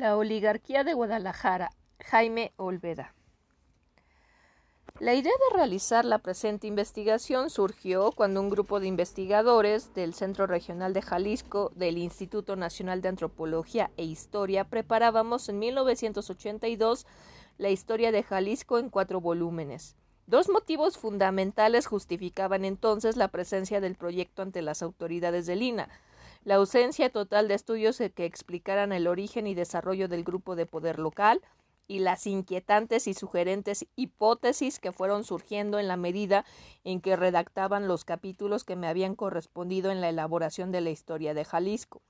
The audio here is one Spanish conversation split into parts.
La oligarquía de Guadalajara, Jaime Olvera. La idea de realizar la presente investigación surgió cuando un grupo de investigadores del Centro Regional de Jalisco del Instituto Nacional de Antropología e Historia preparábamos en 1982 la historia de Jalisco en cuatro volúmenes. Dos motivos fundamentales justificaban entonces la presencia del proyecto ante las autoridades de Lina la ausencia total de estudios que explicaran el origen y desarrollo del grupo de poder local, y las inquietantes y sugerentes hipótesis que fueron surgiendo en la medida en que redactaban los capítulos que me habían correspondido en la elaboración de la historia de Jalisco.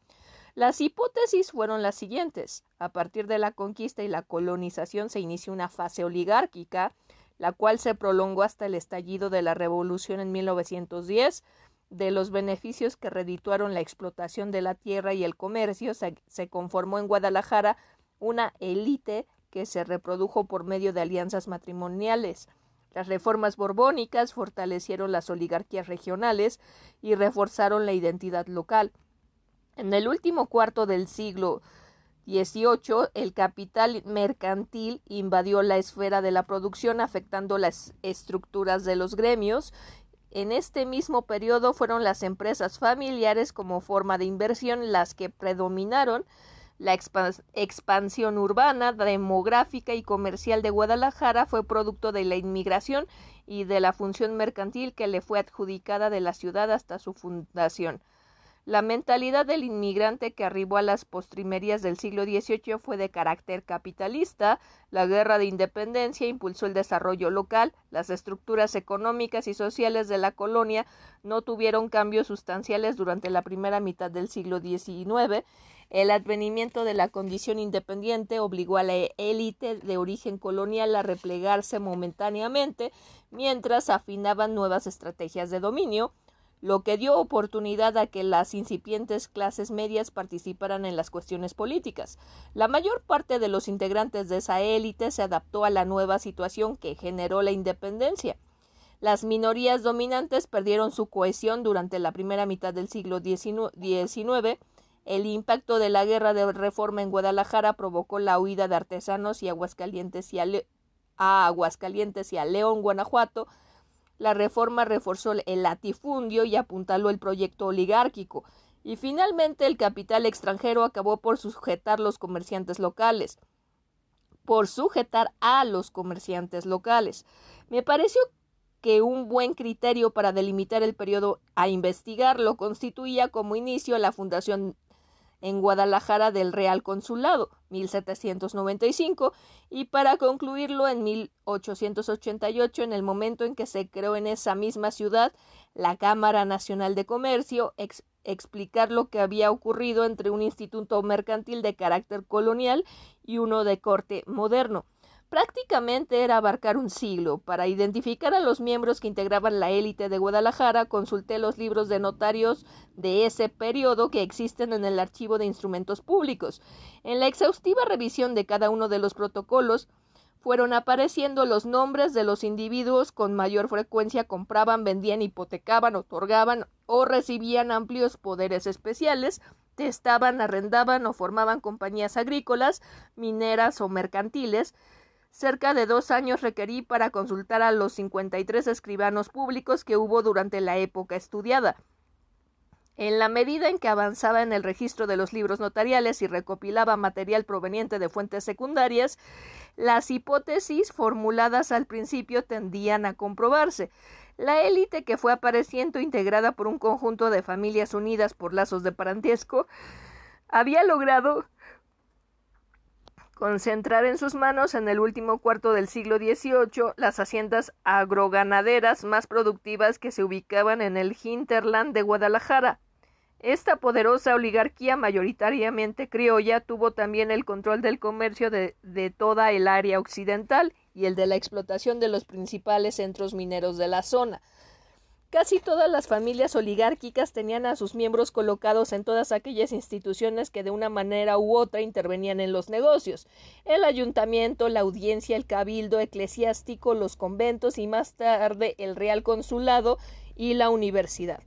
Las hipótesis fueron las siguientes. A partir de la conquista y la colonización se inició una fase oligárquica, la cual se prolongó hasta el estallido de la Revolución en 1910, de los beneficios que redituaron la explotación de la tierra y el comercio, se, conformó en Guadalajara una élite que se reprodujo por medio de alianzas matrimoniales. Las reformas borbónicas fortalecieron las oligarquías regionales y reforzaron la identidad local. En el último cuarto del siglo XVIII, el capital mercantil invadió la esfera de la producción, afectando las estructuras de los gremios en este mismo periodo fueron las empresas familiares como forma de inversión las que predominaron. La expansión urbana, demográfica y comercial de Guadalajara fue producto de la inmigración y de la función mercantil que le fue adjudicada de la ciudad hasta su fundación. La mentalidad del inmigrante que arribó a las postrimerías del siglo XVIII fue de carácter capitalista. La guerra de independencia impulsó el desarrollo local. Las estructuras económicas y sociales de la colonia no tuvieron cambios sustanciales durante la primera mitad del siglo XIX. El advenimiento de la condición independiente obligó a la élite de origen colonial a replegarse momentáneamente, mientras afinaban nuevas estrategias de dominio lo que dio oportunidad a que las incipientes clases medias participaran en las cuestiones políticas. La mayor parte de los integrantes de esa élite se adaptó a la nueva situación que generó la independencia. Las minorías dominantes perdieron su cohesión durante la primera mitad del siglo XIX. El impacto de la guerra de reforma en Guadalajara provocó la huida de artesanos y Aguascalientes y a, a Aguascalientes y a León, Guanajuato, la reforma reforzó el latifundio y apuntaló el proyecto oligárquico, y finalmente el capital extranjero acabó por sujetar los comerciantes locales, por sujetar a los comerciantes locales. Me pareció que un buen criterio para delimitar el periodo a investigar lo constituía como inicio la fundación en Guadalajara del Real Consulado, 1795, y para concluirlo en 1888, en el momento en que se creó en esa misma ciudad la Cámara Nacional de Comercio, explicar lo que había ocurrido entre un instituto mercantil de carácter colonial y uno de corte moderno. Prácticamente era abarcar un siglo. Para identificar a los miembros que integraban la élite de Guadalajara, consulté los libros de notarios de ese periodo que existen en el archivo de instrumentos públicos. En la exhaustiva revisión de cada uno de los protocolos, fueron apareciendo los nombres de los individuos con mayor frecuencia compraban, vendían, hipotecaban, otorgaban o recibían amplios poderes especiales, testaban, arrendaban o formaban compañías agrícolas, mineras o mercantiles, Cerca de dos años requerí para consultar a los 53 escribanos públicos que hubo durante la época estudiada. En la medida en que avanzaba en el registro de los libros notariales y recopilaba material proveniente de fuentes secundarias, las hipótesis formuladas al principio tendían a comprobarse. La élite que fue apareciendo integrada por un conjunto de familias unidas por lazos de parentesco había logrado concentrar en sus manos en el último cuarto del siglo XVIII las haciendas agroganaderas más productivas que se ubicaban en el hinterland de Guadalajara. Esta poderosa oligarquía mayoritariamente criolla tuvo también el control del comercio de, de toda el área occidental y el de la explotación de los principales centros mineros de la zona. Casi todas las familias oligárquicas tenían a sus miembros colocados en todas aquellas instituciones que de una manera u otra intervenían en los negocios el ayuntamiento, la audiencia, el cabildo eclesiástico, los conventos y más tarde el real consulado y la universidad.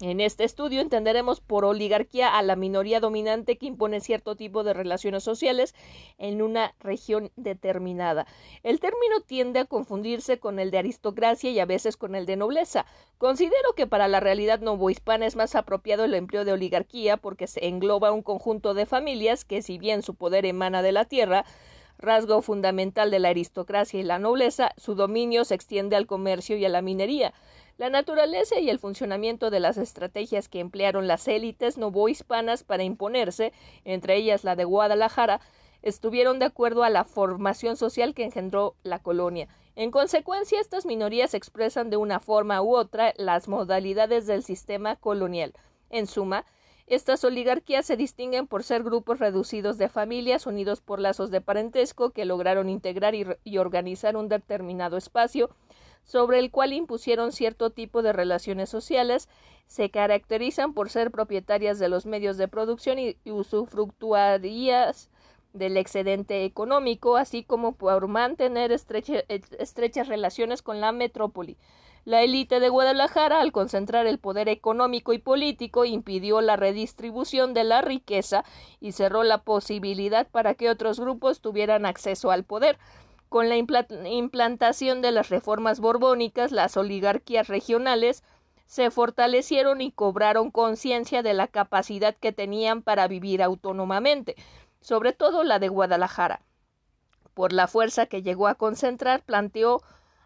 En este estudio entenderemos por oligarquía a la minoría dominante que impone cierto tipo de relaciones sociales en una región determinada. El término tiende a confundirse con el de aristocracia y a veces con el de nobleza. Considero que para la realidad novohispana es más apropiado el empleo de oligarquía porque se engloba un conjunto de familias que, si bien su poder emana de la tierra, rasgo fundamental de la aristocracia y la nobleza, su dominio se extiende al comercio y a la minería. La naturaleza y el funcionamiento de las estrategias que emplearon las élites novohispanas para imponerse, entre ellas la de Guadalajara, estuvieron de acuerdo a la formación social que engendró la colonia. En consecuencia, estas minorías expresan de una forma u otra las modalidades del sistema colonial. En suma, estas oligarquías se distinguen por ser grupos reducidos de familias unidos por lazos de parentesco que lograron integrar y, y organizar un determinado espacio sobre el cual impusieron cierto tipo de relaciones sociales, se caracterizan por ser propietarias de los medios de producción y, usufructuarias del excedente económico, así como por mantener estrechas relaciones con la metrópoli. La élite de Guadalajara, al concentrar el poder económico y político, impidió la redistribución de la riqueza y cerró la posibilidad para que otros grupos tuvieran acceso al poder. Con la implantación de las reformas borbónicas, las oligarquías regionales se fortalecieron y cobraron conciencia de la capacidad que tenían para vivir autónomamente, sobre todo la de Guadalajara. Por la fuerza que llegó a concentrar, planteó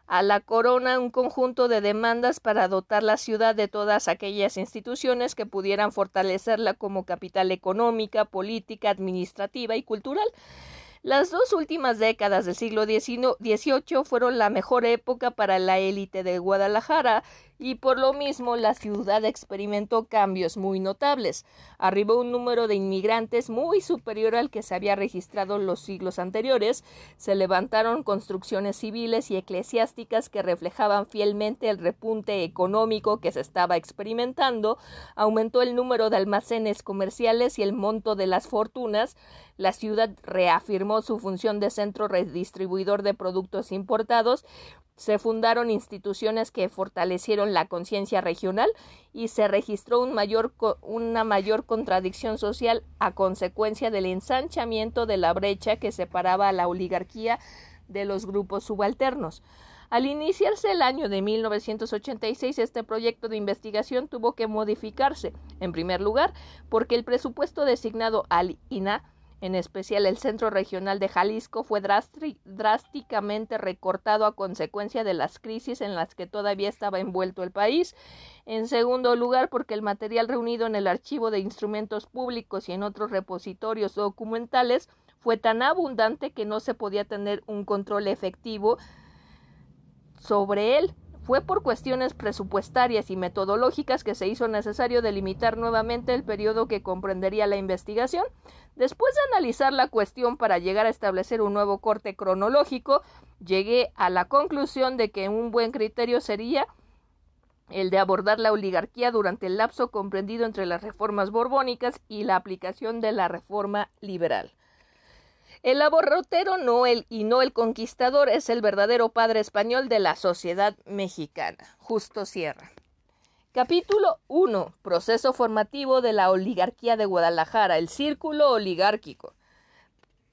a la corona un conjunto de demandas para dotar la ciudad de todas aquellas instituciones que pudieran fortalecerla como capital económica, política, administrativa y cultural. Las dos últimas décadas del siglo XVIII fueron la mejor época para la élite de Guadalajara y por lo mismo la ciudad experimentó cambios muy notables. Arribó un número de inmigrantes muy superior al que se había registrado los siglos anteriores, se levantaron construcciones civiles y eclesiásticas que reflejaban fielmente el repunte económico que se estaba experimentando, aumentó el número de almacenes comerciales y el monto de las fortunas, la ciudad reafirmó su función de centro redistribuidor de productos importados se fundaron instituciones que fortalecieron la conciencia regional y se registró una mayor contradicción social a consecuencia del ensanchamiento de la brecha que separaba a la oligarquía de los grupos subalternos. Al iniciarse el año de 1986, este proyecto de investigación tuvo que modificarse, en primer lugar, porque el presupuesto designado al INA en especial el centro regional de Jalisco, fue drásticamente recortado a consecuencia de las crisis en las que todavía estaba envuelto el país. En segundo lugar, porque el material reunido en el archivo de instrumentos públicos y en otros repositorios documentales fue tan abundante que no se podía tener un control efectivo sobre él. Fue por cuestiones presupuestarias y metodológicas que se hizo necesario delimitar nuevamente el periodo que comprendería la investigación. Después de analizar la cuestión para llegar a establecer un nuevo corte cronológico, llegué a la conclusión de que un buen criterio sería el de abordar la oligarquía durante el lapso comprendido entre las reformas borbónicas y la aplicación de la reforma liberal. El aborrotero no el, y no el conquistador es el verdadero padre español de la sociedad mexicana. Justo Sierra. Capítulo 1. Proceso formativo de la oligarquía de Guadalajara, el círculo oligárquico.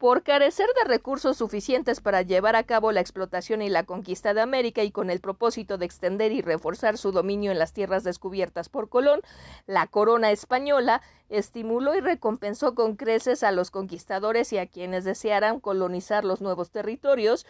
Por carecer de recursos suficientes para llevar a cabo la explotación y la conquista de América y con el propósito de extender y reforzar su dominio en las tierras descubiertas por Colón, la corona española estimuló y recompensó con creces a los conquistadores y a quienes desearan colonizar los nuevos territorios,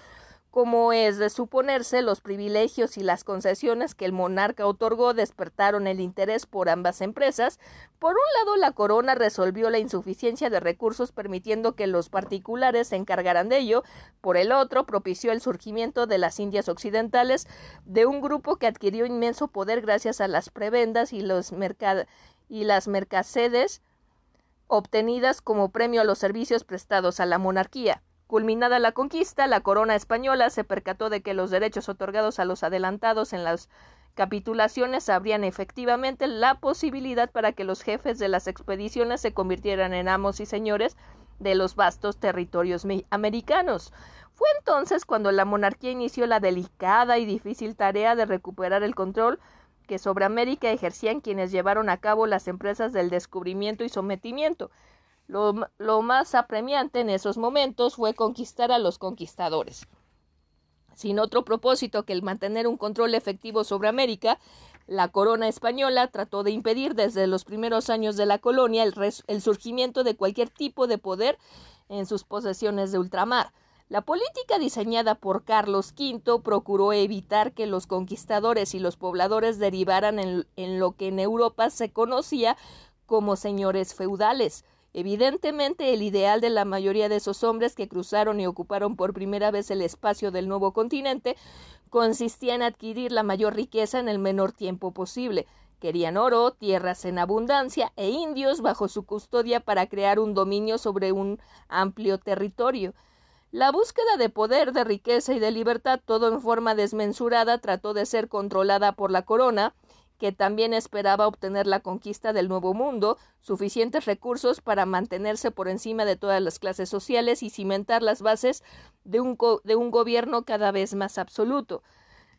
como es de suponerse, los privilegios y las concesiones que el monarca otorgó despertaron el interés por ambas empresas. Por un lado, la corona resolvió la insuficiencia de recursos permitiendo que los particulares se encargaran de ello. Por el otro, propició el surgimiento de las Indias Occidentales, de un grupo que adquirió inmenso poder gracias a las prebendas y, las mercacedes obtenidas como premio a los servicios prestados a la monarquía. Culminada la conquista, la corona española se percató de que los derechos otorgados a los adelantados en las capitulaciones abrían efectivamente la posibilidad para que los jefes de las expediciones se convirtieran en amos y señores de los vastos territorios americanos. Fue entonces cuando la monarquía inició la delicada y difícil tarea de recuperar el control que sobre América ejercían quienes llevaron a cabo las empresas del descubrimiento y sometimiento. Lo, más apremiante en esos momentos fue conquistar a los conquistadores. Sin otro propósito que el mantener un control efectivo sobre América, la corona española trató de impedir desde los primeros años de la colonia el, surgimiento de cualquier tipo de poder en sus posesiones de ultramar. La política diseñada por Carlos V procuró evitar que los conquistadores y los pobladores derivaran en lo que en Europa se conocía como señores feudales. Evidentemente, el ideal de la mayoría de esos hombres que cruzaron y ocuparon por primera vez el espacio del nuevo continente consistía en adquirir la mayor riqueza en el menor tiempo posible. Querían oro, tierras en abundancia e indios bajo su custodia para crear un dominio sobre un amplio territorio. La búsqueda de poder, de riqueza y de libertad, todo en forma desmensurada, trató de ser controlada por la corona, que también esperaba obtener la conquista del Nuevo Mundo, suficientes recursos para mantenerse por encima de todas las clases sociales y cimentar las bases de un, de un gobierno cada vez más absoluto.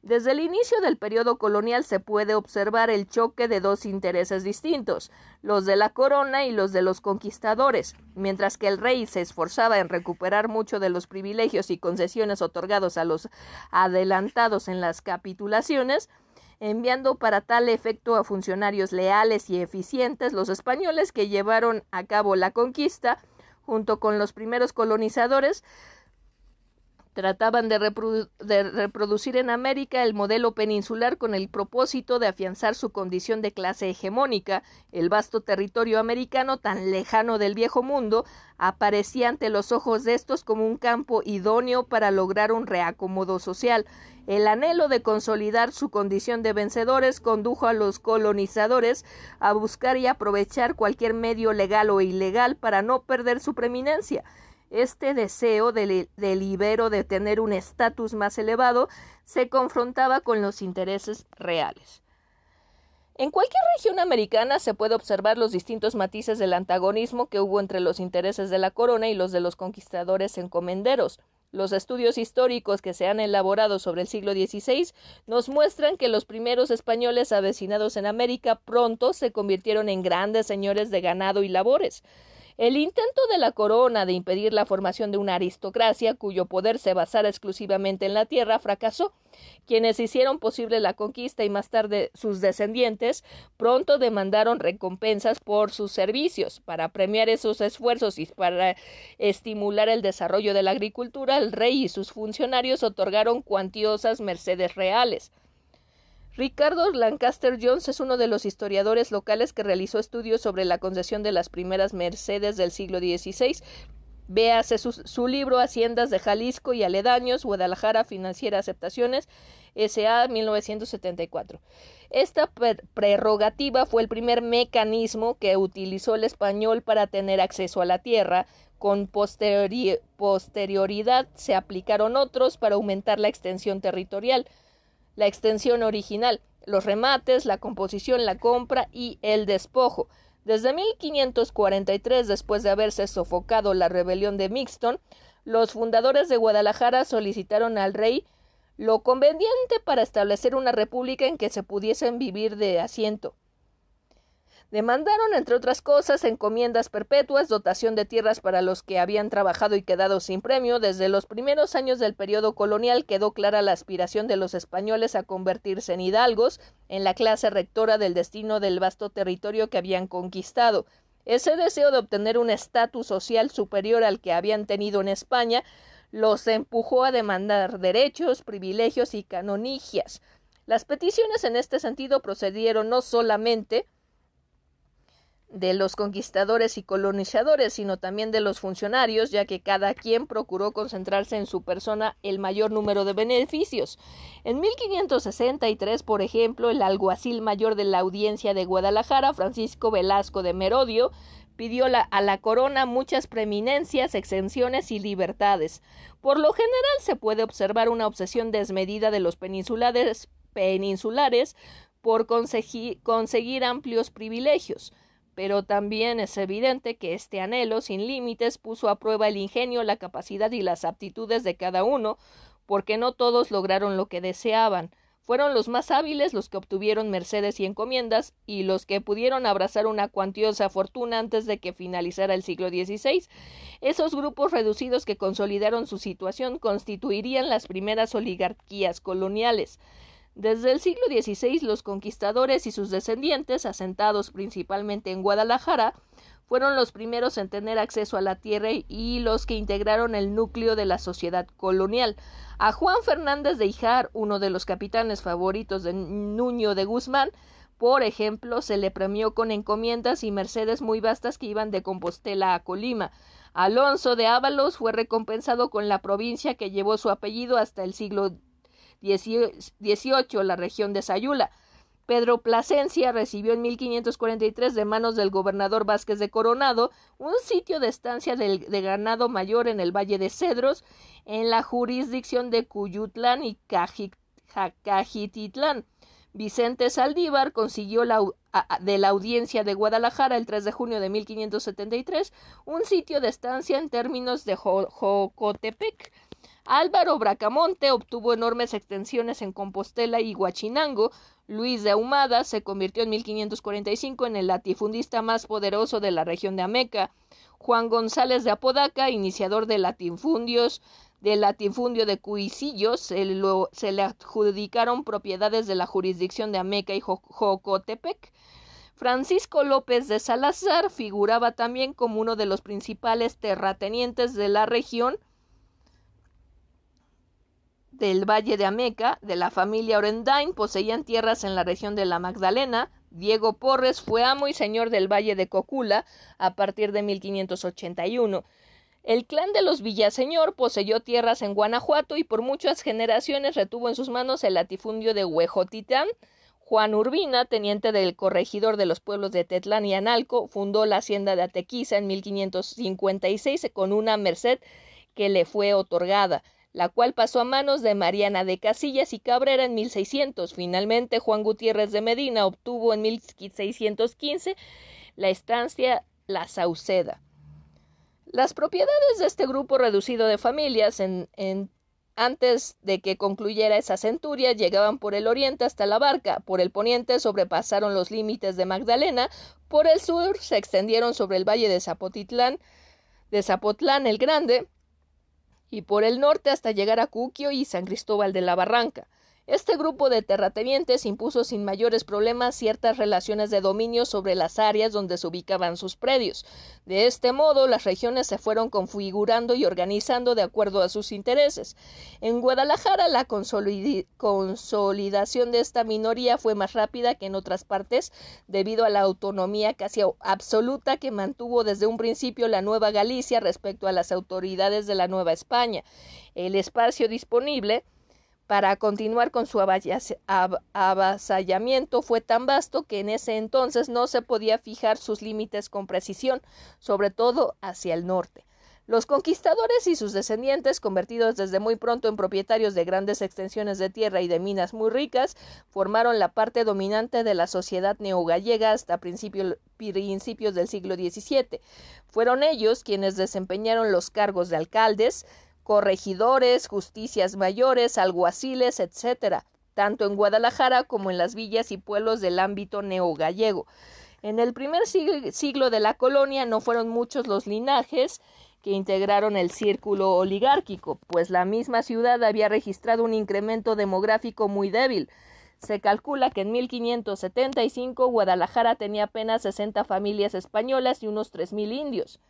Desde el inicio del periodo colonial se puede observar el choque de dos intereses distintos, los de la corona y los de los conquistadores. Mientras que el rey se esforzaba en recuperar mucho de los privilegios y concesiones otorgados a los adelantados en las capitulaciones, enviando para tal efecto a funcionarios leales y eficientes, los españoles que llevaron a cabo la conquista, junto con los primeros colonizadores, trataban de, reproducir en América el modelo peninsular con el propósito de afianzar su condición de clase hegemónica. El vasto territorio americano, tan lejano del viejo mundo, aparecía ante los ojos de estos como un campo idóneo para lograr un reacomodo social. El anhelo de consolidar su condición de vencedores condujo a los colonizadores a buscar y aprovechar cualquier medio legal o ilegal para no perder su preeminencia. Este deseo del, libero de tener un estatus más elevado se confrontaba con los intereses reales. En cualquier región americana se puede observar los distintos matices del antagonismo que hubo entre los intereses de la corona y los de los conquistadores encomenderos. Los estudios históricos que se han elaborado sobre el siglo XVI nos muestran que los primeros españoles avecinados en América pronto se convirtieron en grandes señores de ganado y labores. El intento de la corona de impedir la formación de una aristocracia cuyo poder se basara exclusivamente en la tierra fracasó. Quienes hicieron posible la conquista y más tarde sus descendientes pronto demandaron recompensas por sus servicios. Para premiar esos esfuerzos y para estimular el desarrollo de la agricultura, el rey y sus funcionarios otorgaron cuantiosas mercedes reales. Ricardo Lancaster Jones es uno de los historiadores locales que realizó estudios sobre la concesión de las primeras mercedes del siglo XVI. Véase su, libro Haciendas de Jalisco y Aledaños, Guadalajara, Financiera Aceptaciones, S.A. 1974. Esta prerrogativa fue el primer mecanismo que utilizó el español para tener acceso a la tierra. Con posterioridad se aplicaron otros para aumentar la extensión territorial la extensión original, los remates, la composición, la compra y el despojo. Desde 1543, después de haberse sofocado la rebelión de Mixton, los fundadores de Guadalajara solicitaron al rey lo conveniente para establecer una república en que se pudiesen vivir de asiento. Demandaron, entre otras cosas, encomiendas perpetuas, dotación de tierras para los que habían trabajado y quedado sin premio. Desde los primeros años del periodo colonial quedó clara la aspiración de los españoles a convertirse en hidalgos, en la clase rectora del destino del vasto territorio que habían conquistado. Ese deseo de obtener un estatus social superior al que habían tenido en España los empujó a demandar derechos, privilegios y canonigias. Las peticiones en este sentido procedieron no solamente de los conquistadores y colonizadores, sino también de los funcionarios, ya que cada quien procuró concentrarse en su persona el mayor número de beneficios. En 1563, por ejemplo, el alguacil mayor de la audiencia de Guadalajara, Francisco Velasco de Merodio, pidió a la corona muchas preeminencias, exenciones y libertades. Por lo general se puede observar una obsesión desmedida de los peninsulares, peninsulares por conseguir amplios privilegios pero también es evidente que este anhelo sin límites puso a prueba el ingenio, la capacidad y las aptitudes de cada uno, porque no todos lograron lo que deseaban. Fueron los más hábiles los que obtuvieron mercedes y encomiendas y los que pudieron abrazar una cuantiosa fortuna antes de que finalizara el siglo XVI. Esos grupos reducidos que consolidaron su situación constituirían las primeras oligarquías coloniales. Desde el siglo XVI los conquistadores y sus descendientes, asentados principalmente en Guadalajara, fueron los primeros en tener acceso a la tierra y los que integraron el núcleo de la sociedad colonial. A Juan Fernández de Ijar, uno de los capitanes favoritos de Nuño de Guzmán, por ejemplo, se le premió con encomiendas y mercedes muy vastas que iban de Compostela a Colima. Alonso de Ábalos fue recompensado con la provincia que llevó su apellido hasta el siglo XVIII, la región de Sayula. Pedro Plasencia recibió en 1543 de manos del gobernador Vázquez de Coronado un sitio de estancia de, ganado mayor en el Valle de Cedros, en la jurisdicción de Cuyutlán y Cajititlán. Vicente Saldívar consiguió la, de la audiencia de Guadalajara el 3 de junio de 1573 un sitio de estancia en términos de Jocotepec Álvaro Bracamonte obtuvo enormes extensiones en Compostela y Huachinango. Luis de Ahumada se convirtió en 1545 en el latifundista más poderoso de la región de Ameca. Juan González de Apodaca, iniciador de latifundios, del latifundio de Cuicillos, se, se, le adjudicaron propiedades de la jurisdicción de Ameca y Jocotepec. Francisco López de Salazar figuraba también como uno de los principales terratenientes de la región del Valle de Ameca, de la familia Orendain, poseían tierras en la región de la Magdalena. Diego Porres fue amo y señor del Valle de Cocula a partir de 1581. El clan de los Villaseñor poseyó tierras en Guanajuato y por muchas generaciones retuvo en sus manos el latifundio de Huejotitán. Juan Urbina, teniente del corregidor de los pueblos de Tetlán y Analco, fundó la hacienda de Atequiza en 1556 con una merced que le fue otorgada la cual pasó a manos de Mariana de Casillas y Cabrera en 1600. Finalmente, Juan Gutiérrez de Medina obtuvo en 1615 la estancia La Sauceda. Las propiedades de este grupo reducido de familias en, antes de que concluyera esa centuria llegaban por el oriente hasta la barca, por el poniente sobrepasaron los límites de Magdalena, por el sur se extendieron sobre el valle de Zapotitlán, de Zapotlán el Grande, y por el norte hasta llegar a Cuquio y San Cristóbal de la Barranca. Este grupo de terratenientes impuso sin mayores problemas ciertas relaciones de dominio sobre las áreas donde se ubicaban sus predios. De este modo, las regiones se fueron configurando y organizando de acuerdo a sus intereses. En Guadalajara, la consolidación de esta minoría fue más rápida que en otras partes, debido a la autonomía casi absoluta que mantuvo desde un principio la Nueva Galicia respecto a las autoridades de la Nueva España. El espacio disponible para continuar con su avasallamiento fue tan vasto que en ese entonces no se podía fijar sus límites con precisión, sobre todo hacia el norte. Los conquistadores y sus descendientes, convertidos desde muy pronto en propietarios de grandes extensiones de tierra y de minas muy ricas, formaron la parte dominante de la sociedad neogallega hasta principios del siglo XVII. Fueron ellos quienes desempeñaron los cargos de alcaldes, corregidores, justicias mayores, alguaciles, etc., tanto en Guadalajara como en las villas y pueblos del ámbito neogallego. En el primer siglo de la colonia no fueron muchos los linajes que integraron el círculo oligárquico, pues la misma ciudad había registrado un incremento demográfico muy débil. Se calcula que en 1575 Guadalajara tenía apenas 60 familias españolas y unos 3.000 indios.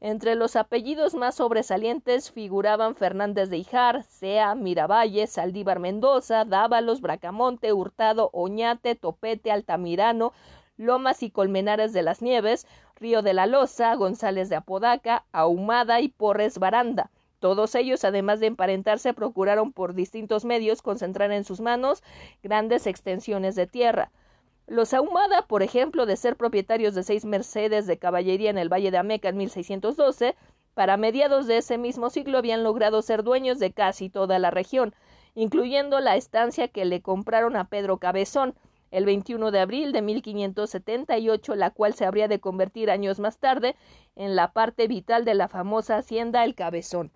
Entre los apellidos más sobresalientes figuraban Fernández de Ijar, Sea, Miravalle, Saldívar Mendoza, Dávalos, Bracamonte, Hurtado, Oñate, Topete, Altamirano, Lomas y Colmenares de las Nieves, Río de la Loza, González de Apodaca, Ahumada y Porres Baranda. Todos ellos, además de emparentarse, procuraron por distintos medios concentrar en sus manos grandes extensiones de tierra. Los Ahumada, por ejemplo, de ser propietarios de seis mercedes de caballería en el Valle de Ameca en 1612, para mediados de ese mismo siglo habían logrado ser dueños de casi toda la región, incluyendo la estancia que le compraron a Pedro Cabezón el 21 de abril de 1578, la cual se habría de convertir años más tarde en la parte vital de la famosa hacienda El Cabezón.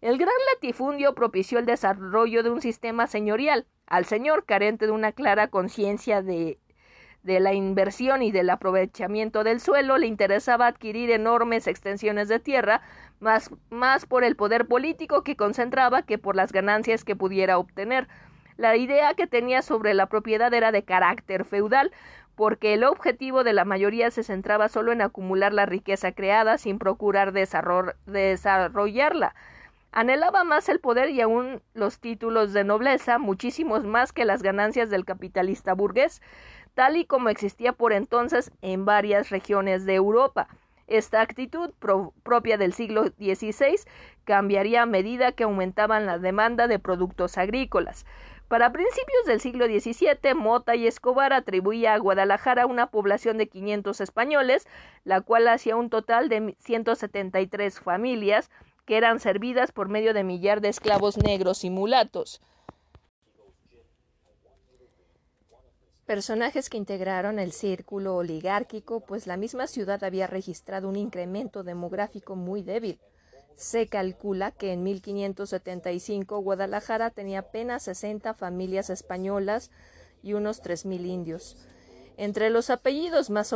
El gran latifundio propició el desarrollo de un sistema señorial, Al señor, carente de una clara conciencia de de la inversión y del aprovechamiento del suelo, le interesaba adquirir enormes extensiones de tierra, más, más por el poder político que concentraba que por las ganancias que pudiera obtener. La idea que tenía sobre la propiedad era de carácter feudal, porque el objetivo de la mayoría se centraba solo en acumular la riqueza creada sin procurar desarrollarla. Anhelaba más el poder y aún los títulos de nobleza, muchísimos más que las ganancias del capitalista burgués tal y como existía por entonces en varias regiones de Europa. Esta actitud propia del siglo XVI cambiaría a medida que aumentaban la demanda de productos agrícolas. Para principios del siglo XVII, Mota y Escobar atribuía a Guadalajara una población de 500 españoles, la cual hacía un total de 173 familias, que eran servidas por medio de millar de esclavos negros y mulatos. Personajes que integraron el círculo oligárquico, pues la misma ciudad había registrado un incremento demográfico muy débil. Se calcula que en 1575 Guadalajara tenía apenas 60 familias españolas y unos 3.000 indios. Entre los apellidos más,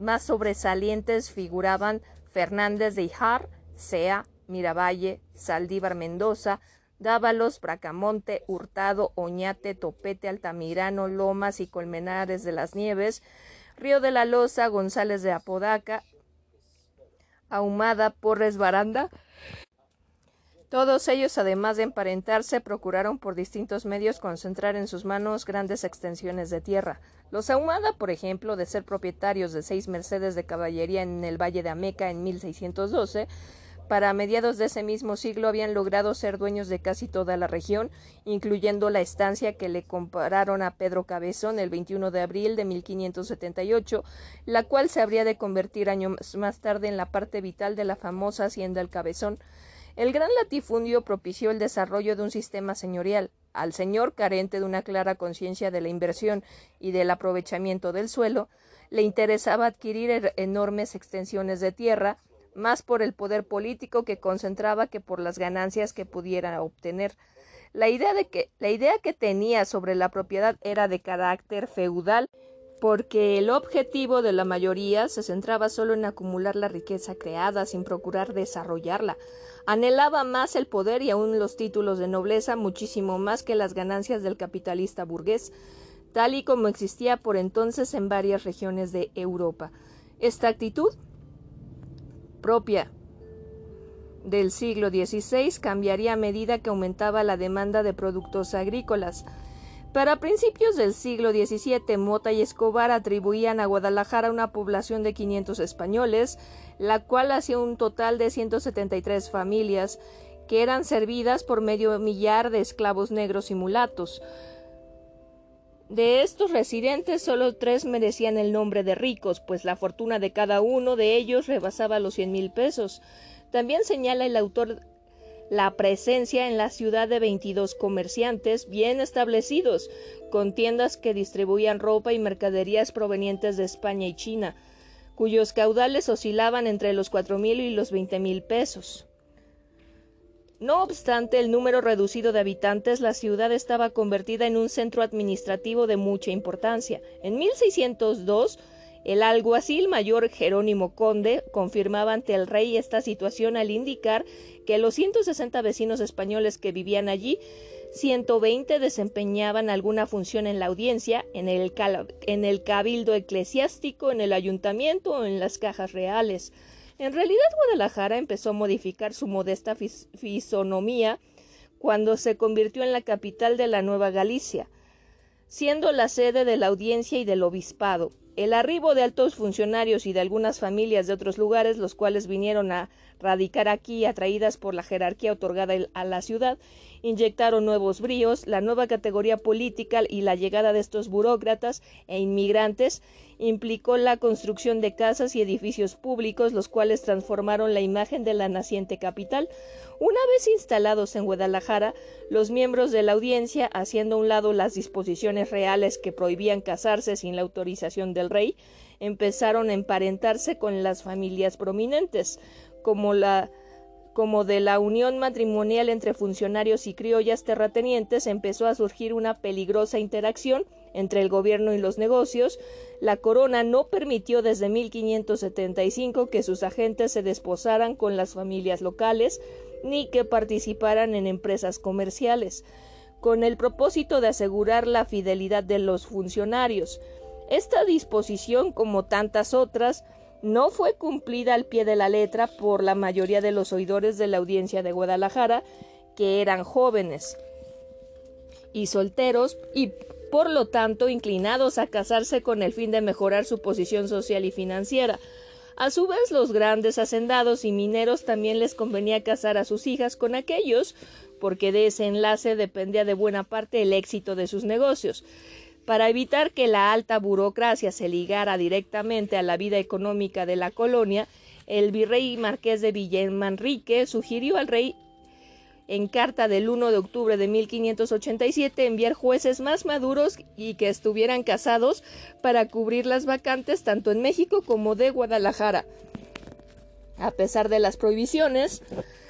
más sobresalientes figuraban Fernández de Ijar, Sea, Miravalle, Saldívar Mendoza, Dávalos, Bracamonte, Hurtado, Oñate, Topete, Altamirano, Lomas y Colmenares de las Nieves, Río de la Loza, González de Apodaca, Ahumada, Porres, Baranda. Todos ellos, además de emparentarse, procuraron por distintos medios concentrar en sus manos grandes extensiones de tierra. Los Ahumada, por ejemplo, de ser propietarios de seis mercedes de caballería en el Valle de Ameca en 1612, para mediados de ese mismo siglo habían logrado ser dueños de casi toda la región, incluyendo la estancia que le compararon a Pedro Cabezón el 21 de abril de 1578, la cual se habría de convertir años más tarde en la parte vital de la famosa hacienda El Cabezón. El gran latifundio propició el desarrollo de un sistema señorial. Al señor, carente de una clara conciencia de la inversión y del aprovechamiento del suelo, le interesaba adquirir er-, enormes extensiones de tierra, más por el poder político que concentraba que por las ganancias que pudiera obtener. La idea, de que, la idea que tenía sobre la propiedad era de carácter feudal, porque el objetivo de la mayoría se centraba solo en acumular la riqueza creada sin procurar desarrollarla. Anhelaba más el poder y aún los títulos de nobleza muchísimo más que las ganancias del capitalista burgués, tal y como existía por entonces en varias regiones de Europa. Esta actitud propia del siglo XVI cambiaría a medida que aumentaba la demanda de productos agrícolas. Para principios del siglo XVII, Mota y Escobar atribuían a Guadalajara una población de 500 españoles, la cual hacía un total de 173 familias, que eran servidas por medio millar de esclavos negros y mulatos. De estos residentes, solo tres merecían el nombre de ricos, pues la fortuna de cada uno de ellos rebasaba los cien mil pesos. También señala el autor la presencia en la ciudad de 22 comerciantes bien establecidos, con tiendas que distribuían ropa y mercaderías provenientes de España y China, cuyos caudales oscilaban entre los cuatro mil y los veinte mil pesos. No obstante el número reducido de habitantes, la ciudad estaba convertida en un centro administrativo de mucha importancia. En 1602, el alguacil mayor Jerónimo Conde confirmaba ante el rey esta situación al indicar que los 160 vecinos españoles que vivían allí, 120 desempeñaban alguna función en la audiencia, en el, en el cabildo eclesiástico, en el ayuntamiento o en las cajas reales. En realidad Guadalajara empezó a modificar su modesta fisonomía cuando se convirtió en la capital de la Nueva Galicia, siendo la sede de la audiencia y del obispado. El arribo de altos funcionarios y de algunas familias de otros lugares, los cuales vinieron a radicar aquí, atraídas por la jerarquía otorgada a la ciudad, inyectaron nuevos bríos, la nueva categoría política y la llegada de estos burócratas e inmigrantes implicó la construcción de casas y edificios públicos, los cuales transformaron la imagen de la naciente capital. Una vez instalados en Guadalajara, los miembros de la audiencia, haciendo a un lado las disposiciones reales que prohibían casarse sin la autorización del rey, empezaron a emparentarse con las familias prominentes, como la como de la unión matrimonial entre funcionarios y criollas terratenientes empezó a surgir una peligrosa interacción entre el gobierno y los negocios, la corona no permitió desde 1575 que sus agentes se desposaran con las familias locales ni que participaran en empresas comerciales, con el propósito de asegurar la fidelidad de los funcionarios. Esta disposición, como tantas otras, no fue cumplida al pie de la letra por la mayoría de los oidores de la audiencia de Guadalajara, que eran jóvenes y solteros y por lo tanto inclinados a casarse con el fin de mejorar su posición social y financiera. A su vez, los grandes hacendados y mineros también les convenía casar a sus hijas con aquellos, porque de ese enlace dependía de buena parte el éxito de sus negocios. Para evitar que la alta burocracia se ligara directamente a la vida económica de la colonia, el virrey marqués de Villamanrique sugirió al rey en carta del 1 de octubre de 1587 enviar jueces más maduros y que estuvieran casados para cubrir las vacantes tanto en México como de Guadalajara. A pesar de las prohibiciones,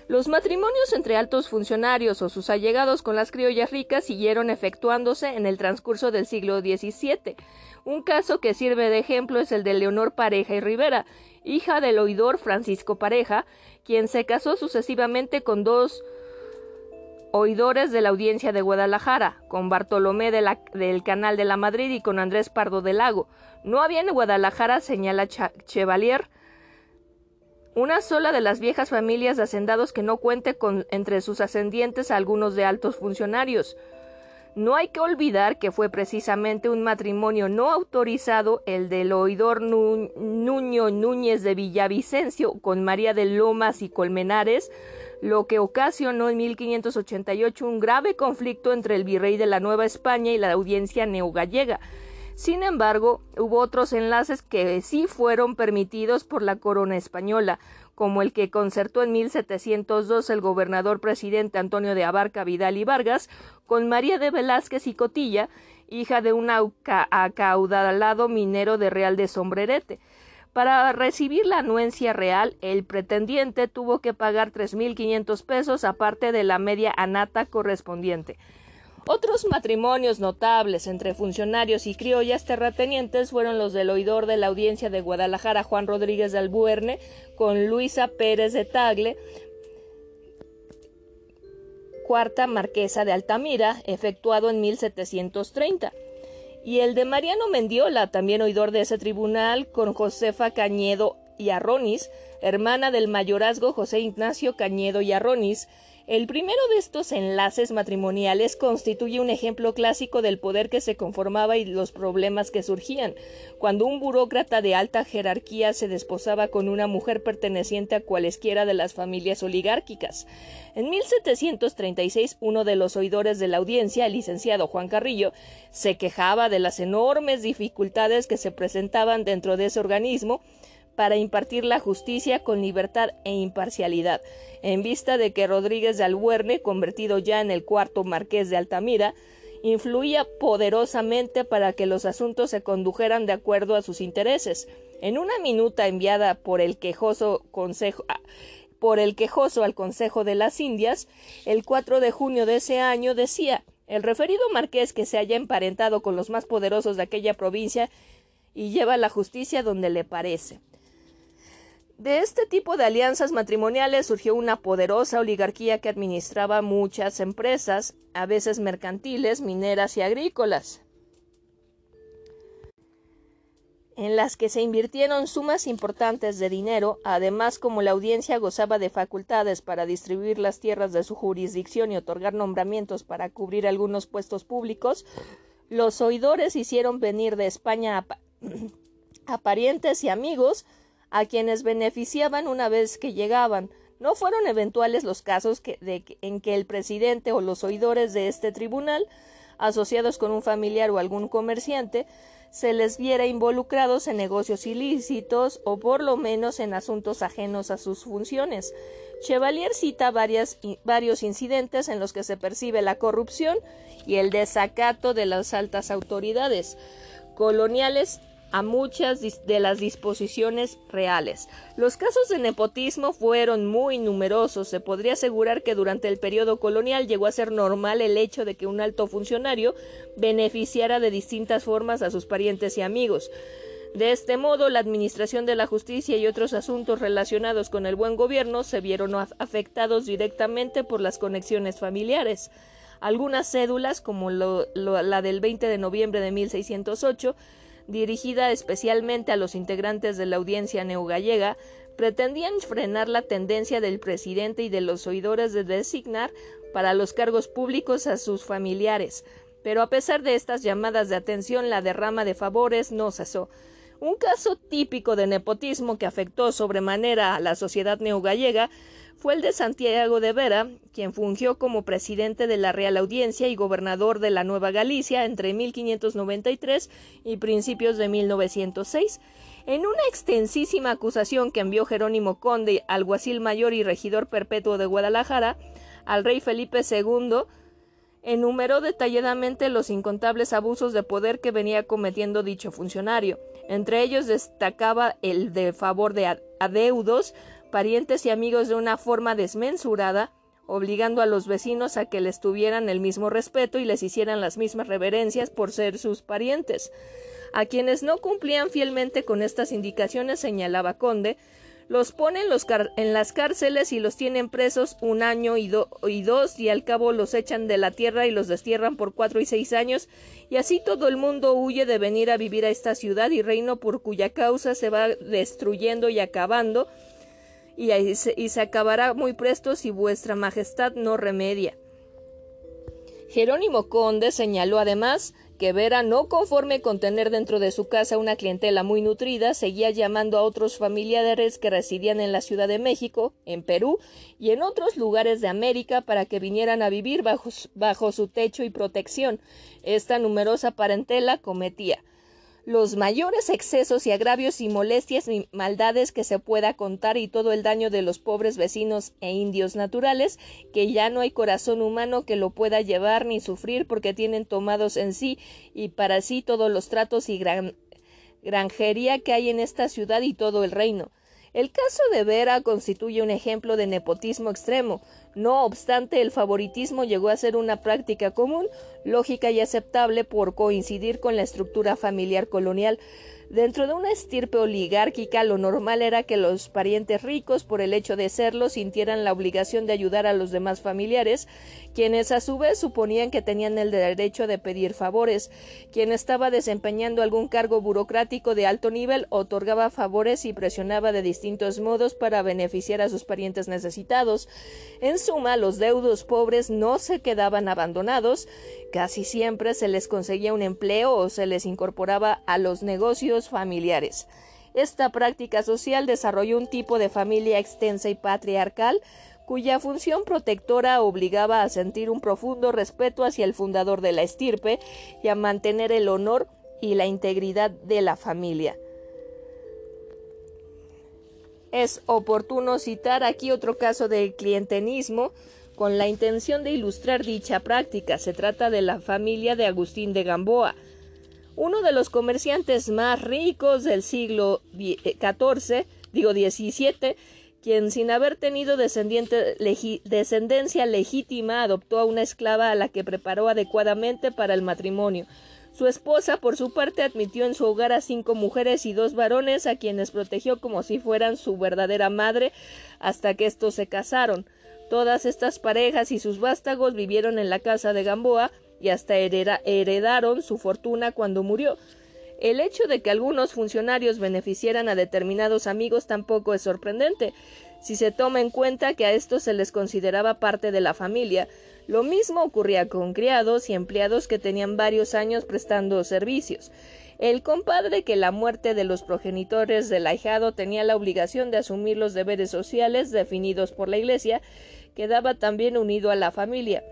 los matrimonios entre altos funcionarios o sus allegados con las criollas ricas siguieron efectuándose en el transcurso del siglo XVII. Un caso que sirve de ejemplo es el de Leonor Pareja y Rivera, hija del oidor Francisco Pareja, quien se casó sucesivamente con dos oidores de la audiencia de Guadalajara, con Bartolomé del Canal de la Madrid y con Andrés Pardo del Lago. No había en Guadalajara, señala Chevalier, una sola de las viejas familias de hacendados que no cuente con entre sus ascendientes algunos de altos funcionarios. No hay que olvidar que fue precisamente un matrimonio no autorizado el del oidor Nuño Núñez de Villavicencio con María de Lomas y Colmenares, lo que ocasionó en 1588 un grave conflicto entre el virrey de la Nueva España y la audiencia neogallega. Sin embargo, hubo otros enlaces que sí fueron permitidos por la corona española, como el que concertó en 1702 el gobernador presidente Antonio de Abarca Vidal y Vargas con María de Velázquez y Cotilla, hija de un acaudalado minero de Real de Sombrerete. Para recibir la anuencia real, el pretendiente tuvo que pagar 3.500 pesos aparte de la media anata correspondiente. Otros matrimonios notables entre funcionarios y criollas terratenientes fueron los del oidor de la audiencia de Guadalajara Juan Rodríguez de Albuerne con Luisa Pérez de Tagle, cuarta marquesa de Altamira, efectuado en 1730 y el de Mariano Mendiola, también oidor de ese tribunal, con Josefa Cañedo y Arronis, hermana del mayorazgo José Ignacio Cañedo y Arronis, el primero de estos enlaces matrimoniales constituye un ejemplo clásico del poder que se conformaba y los problemas que surgían. Cuando un burócrata de alta jerarquía se desposaba con una mujer perteneciente a cualesquiera de las familias oligárquicas. En 1736, uno de los oidores de la audiencia, el licenciado Juan Carrillo, se quejaba de las enormes dificultades que se presentaban dentro de ese organismo para impartir la justicia con libertad e imparcialidad, en vista de que Rodríguez de Albuerne, convertido ya en el cuarto marqués de Altamira, influía poderosamente para que los asuntos se condujeran de acuerdo a sus intereses. En una minuta enviada por el quejoso consejo ah, por el quejoso al Consejo de las Indias, el 4 de junio de ese año decía el referido marqués que se haya emparentado con los más poderosos de aquella provincia y lleva la justicia donde le parece. De este tipo de alianzas matrimoniales surgió una poderosa oligarquía que administraba muchas empresas, a veces mercantiles, mineras y agrícolas, en las que se invirtieron sumas importantes de dinero, además como la audiencia gozaba de facultades para distribuir las tierras de su jurisdicción y otorgar nombramientos para cubrir algunos puestos públicos, los oidores hicieron venir de España a, parientes y amigos a quienes beneficiaban una vez que llegaban. No fueron eventuales los casos en que el presidente o los oidores de este tribunal, asociados con un familiar o algún comerciante, se les viera involucrados en negocios ilícitos o por lo menos en asuntos ajenos a sus funciones. Chevalier cita varios incidentes en los que se percibe la corrupción y el desacato de las altas autoridades coloniales a muchas de las disposiciones reales. Los casos de nepotismo fueron muy numerosos. Se podría asegurar que durante el periodo colonial llegó a ser normal el hecho de que un alto funcionario beneficiara de distintas formas a sus parientes y amigos. De este modo, la administración de la justicia y otros asuntos relacionados con el buen gobierno se vieron afectados directamente por las conexiones familiares. Algunas cédulas, como la del 20 de noviembre de 1608, dirigida especialmente a los integrantes de la audiencia neogallega, pretendían frenar la tendencia del presidente y de los oidores de designar para los cargos públicos a sus familiares. Pero a pesar de estas llamadas de atención, la derrama de favores no cesó. Un caso típico de nepotismo que afectó sobremanera a la sociedad neogallega fue el de Santiago de Vera, quien fungió como presidente de la Real Audiencia y gobernador de la Nueva Galicia entre 1593 y principios de 1906. En una extensísima acusación que envió Jerónimo Conde, alguacil mayor y regidor perpetuo de Guadalajara, al rey Felipe II, enumeró detalladamente los incontables abusos de poder que venía cometiendo dicho funcionario. Entre ellos destacaba el de favor de adeudos, parientes y amigos de una forma desmensurada, obligando a los vecinos a que les tuvieran el mismo respeto y les hicieran las mismas reverencias por ser sus parientes. A quienes no cumplían fielmente con estas indicaciones, señalaba Conde, los ponen en las cárceles y los tienen presos un año y, y, dos y al cabo los echan de la tierra y los destierran por cuatro y seis años y así todo el mundo huye de venir a vivir a esta ciudad y reino por cuya causa se va destruyendo y acabando y, se, acabará muy presto si vuestra majestad no remedia. Jerónimo Conde señaló además que Vera, no conforme con tener dentro de su casa una clientela muy nutrida, seguía llamando a otros familiares que residían en la Ciudad de México, en Perú y en otros lugares de América para que vinieran a vivir bajo, su techo y protección. Esta numerosa parentela cometía los mayores excesos y agravios y molestias y maldades que se pueda contar y todo el daño de los pobres vecinos e indios naturales, que ya no hay corazón humano que lo pueda llevar ni sufrir porque tienen tomados en sí y para sí todos los tratos y granjería que hay en esta ciudad y todo el reino. El caso de Vera constituye un ejemplo de nepotismo extremo. No obstante, el favoritismo llegó a ser una práctica común, lógica y aceptable por coincidir con la estructura familiar colonial. Dentro de una estirpe oligárquica, lo normal era que los parientes ricos, por el hecho de serlo, sintieran la obligación de ayudar a los demás familiares, quienes a su vez suponían que tenían el derecho de pedir favores. Quien estaba desempeñando algún cargo burocrático de alto nivel otorgaba favores y presionaba de distintos modos para beneficiar a sus parientes necesitados. En suma, los deudos pobres no se quedaban abandonados, casi siempre se les conseguía un empleo o se les incorporaba a los negocios familiares. Esta práctica social desarrolló un tipo de familia extensa y patriarcal cuya función protectora obligaba a sentir un profundo respeto hacia el fundador de la estirpe y a mantener el honor y la integridad de la familia. Es oportuno citar aquí otro caso de clientelismo con la intención de ilustrar dicha práctica. Se trata de la familia de Agustín de Gamboa, uno de los comerciantes más ricos del siglo XIV, eh, digo XVII, quien sin haber tenido descendencia legítima adoptó a una esclava a la que preparó adecuadamente para el matrimonio. Su esposa, por su parte, admitió en su hogar a cinco mujeres y dos varones, a quienes protegió como si fueran su verdadera madre, hasta que estos se casaron. Todas estas parejas y sus vástagos vivieron en la casa de Gamboa, y hasta heredaron su fortuna cuando murió. El hecho de que algunos funcionarios beneficiaran a determinados amigos tampoco es sorprendente, si se toma en cuenta que a estos se les consideraba parte de la familia. Lo mismo ocurría con criados y empleados que tenían varios años prestando servicios. El compadre que la muerte de los progenitores del ahijado tenía la obligación de asumir los deberes sociales definidos por la Iglesia, quedaba también unido a la familia.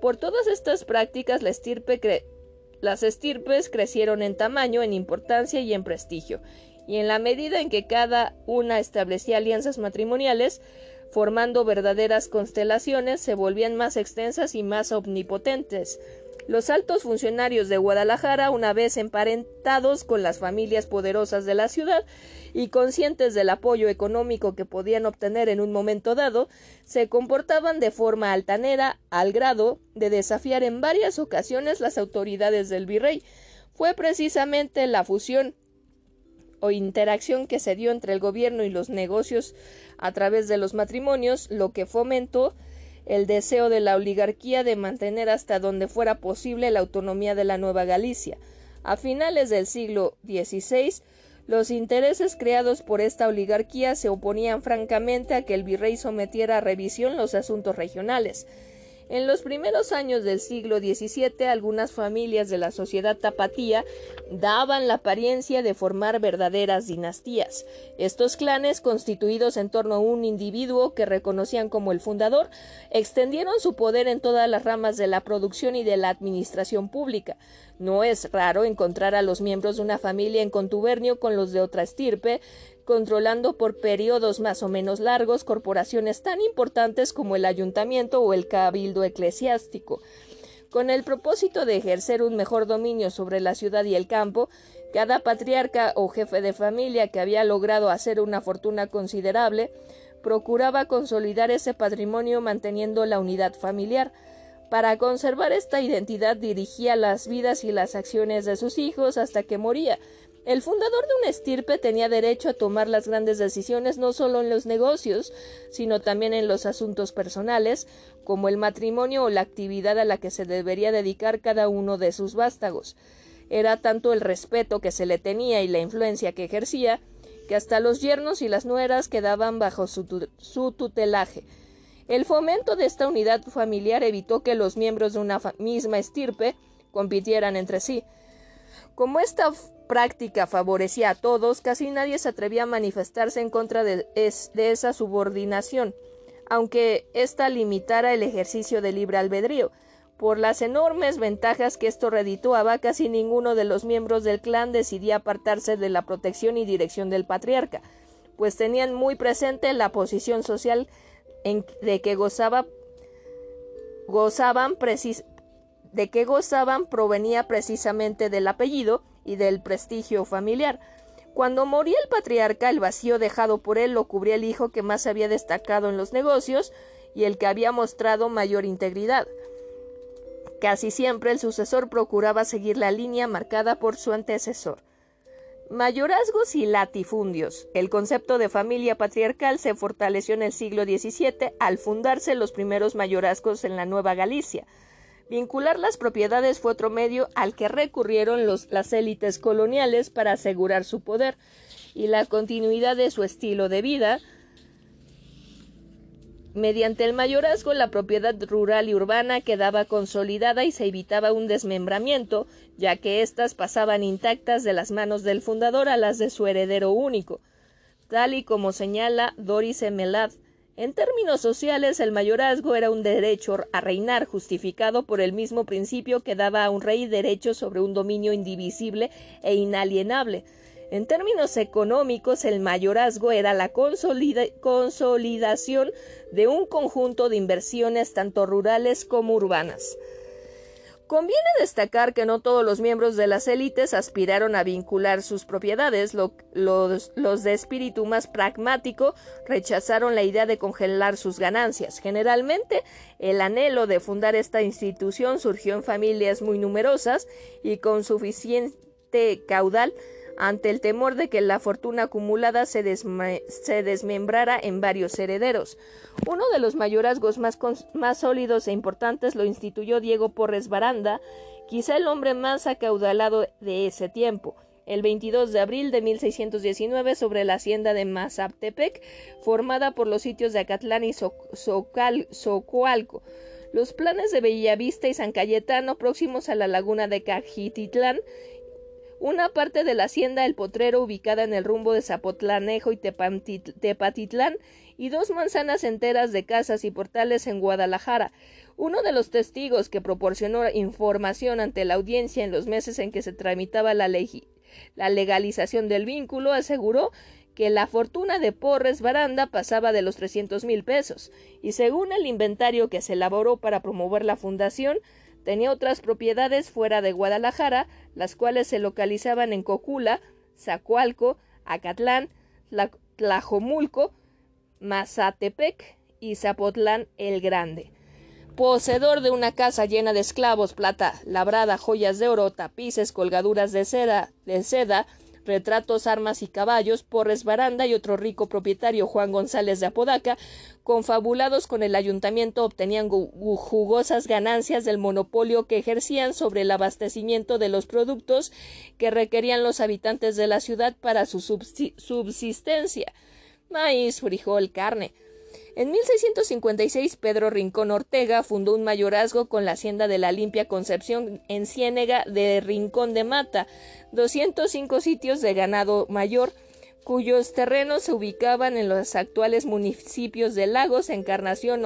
Por todas estas prácticas, las estirpes crecieron en tamaño, en importancia y en prestigio, y en la medida en que cada una establecía alianzas matrimoniales, formando verdaderas constelaciones, se volvían más extensas y más omnipotentes. Los altos funcionarios de Guadalajara, una vez emparentados con las familias poderosas de la ciudad y conscientes del apoyo económico que podían obtener en un momento dado, se comportaban de forma altanera al grado de desafiar en varias ocasiones las autoridades del virrey. Fue precisamente la fusión o interacción que se dio entre el gobierno y los negocios a través de los matrimonios lo que fomentó el deseo de la oligarquía de mantener hasta donde fuera posible la autonomía de la Nueva Galicia. A finales del siglo XVI, los intereses creados por esta oligarquía se oponían francamente a que el virrey sometiera a revisión los asuntos regionales. En los primeros años del siglo XVII, algunas familias de la sociedad tapatía daban la apariencia de formar verdaderas dinastías. Estos clanes, constituidos en torno a un individuo que reconocían como el fundador, extendieron su poder en todas las ramas de la producción y de la administración pública. No es raro encontrar a los miembros de una familia en contubernio con los de otra estirpe, controlando por periodos más o menos largos corporaciones tan importantes como el ayuntamiento o el cabildo eclesiástico. Con el propósito de ejercer un mejor dominio sobre la ciudad y el campo, cada patriarca o jefe de familia que había logrado hacer una fortuna considerable procuraba consolidar ese patrimonio manteniendo la unidad familiar. Para conservar esta identidad dirigía las vidas y las acciones de sus hijos hasta que moría, el fundador de una estirpe tenía derecho a tomar las grandes decisiones no solo en los negocios, sino también en los asuntos personales, como el matrimonio o la actividad a la que se debería dedicar cada uno de sus vástagos. Era tanto el respeto que se le tenía y la influencia que ejercía, que hasta los yernos y las nueras quedaban bajo su, su tutelaje. El fomento de esta unidad familiar evitó que los miembros de una misma estirpe compitieran entre sí. Como esta práctica favorecía a todos, casi nadie se atrevía a manifestarse en contra de, esa subordinación, aunque ésta limitara el ejercicio de libre albedrío. Por las enormes ventajas que esto redituaba, casi ninguno de los miembros del clan decidía apartarse de la protección y dirección del patriarca, pues tenían muy presente la posición social en, de que gozaba, gozaban de que gozaban provenía precisamente del apellido y del prestigio familiar. Cuando moría el patriarca, el vacío dejado por él lo cubría el hijo que más había destacado en los negocios y el que había mostrado mayor integridad. Casi siempre el sucesor procuraba seguir la línea marcada por su antecesor. Mayorazgos y latifundios. El concepto de familia patriarcal se fortaleció en el siglo XVII al fundarse los primeros mayorazgos en la Nueva Galicia, Vincular las propiedades fue otro medio al que recurrieron las élites coloniales para asegurar su poder y la continuidad de su estilo de vida. Mediante el mayorazgo, la propiedad rural y urbana quedaba consolidada y se evitaba un desmembramiento, ya que éstas pasaban intactas de las manos del fundador a las de su heredero único, tal y como señala Doris Emelad en términos sociales, el mayorazgo era un derecho a reinar justificado por el mismo principio que daba a un rey derecho sobre un dominio indivisible e inalienable. En términos económicos, el mayorazgo era la consolidación de un conjunto de inversiones tanto rurales como urbanas. Conviene destacar que no todos los miembros de las élites aspiraron a vincular sus propiedades. los, de espíritu más pragmático rechazaron la idea de congelar sus ganancias. Generalmente, el anhelo de fundar esta institución surgió en familias muy numerosas y con suficiente caudal ante el temor de que la fortuna acumulada se, desmembrara en varios herederos. Uno de los mayorazgos más, más sólidos e importantes lo instituyó Diego Porres Baranda, quizá el hombre más acaudalado de ese tiempo el 22 de abril de 1619 sobre la hacienda de Mazaptepec, formada por los sitios de Acatlán y Socoalco. Los planes de Bellavista y San Cayetano, próximos a la laguna de Cajititlán, una parte de la hacienda El Potrero ubicada en el rumbo de Zapotlanejo y Tepatitlán y dos manzanas enteras de casas y portales en Guadalajara. Uno de los testigos que proporcionó información ante la audiencia en los meses en que se tramitaba la, la legalización del vínculo aseguró que la fortuna de Porres Baranda pasaba de los trescientos mil pesos, y según el inventario que se elaboró para promover la fundación, Tenía otras propiedades fuera de Guadalajara, las cuales se localizaban en Cocula, Zacualco, Acatlán, Tlajomulco, Mazatepec y Zapotlán el Grande. Poseedor de una casa llena de esclavos, plata labrada, joyas de oro, tapices, colgaduras de seda, de seda retratos, armas y caballos, Porres Baranda y otro rico propietario, Juan González de Apodaca, confabulados con el ayuntamiento, obtenían jugosas ganancias del monopolio que ejercían sobre el abastecimiento de los productos que requerían los habitantes de la ciudad para su subsistencia maíz, frijol, carne. En 1656 Pedro Rincón Ortega fundó un mayorazgo con la hacienda de la Limpia Concepción en Ciénega de Rincón de Mata, 205 sitios de ganado mayor, cuyos terrenos se ubicaban en los actuales municipios de Lagos, Encarnación,